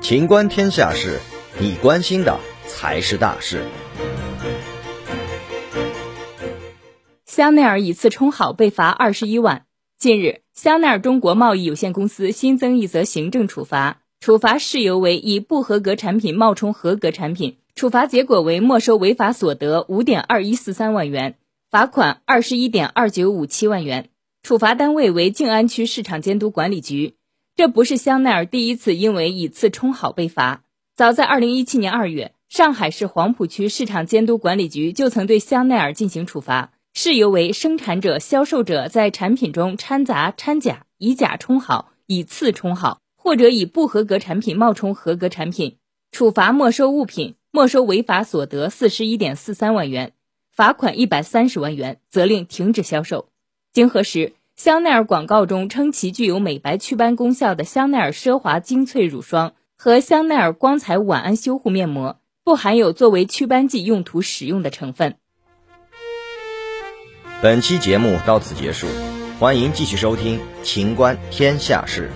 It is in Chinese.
情观天下事，你关心的才是大事。香奈儿以次充好被罚二十一万。近日，香奈儿中国贸易有限公司新增一则行政处罚，处罚事由为以不合格产品冒充合格产品，处罚结果为没收违法所得五点二一四三万元，罚款二十一点二九五七万元。处罚单位为静安区市场监督管理局。这不是香奈儿第一次因为以次充好被罚。早在二零一七年二月，上海市黄浦区市场监督管理局就曾对香奈儿进行处罚，事由为生产者、销售者在产品中掺杂掺假，以假充好，以次充好，或者以不合格产品冒充合格产品。处罚没收物品，没收违法所得四十一点四三万元，罚款一百三十万元，责令停止销售。经核实。香奈儿广告中称其具有美白祛斑功效的香奈儿奢华精粹乳霜和香奈儿光彩晚安修护面膜不含有作为祛斑剂用途使用的成分。本期节目到此结束，欢迎继续收听《秦观天下事》。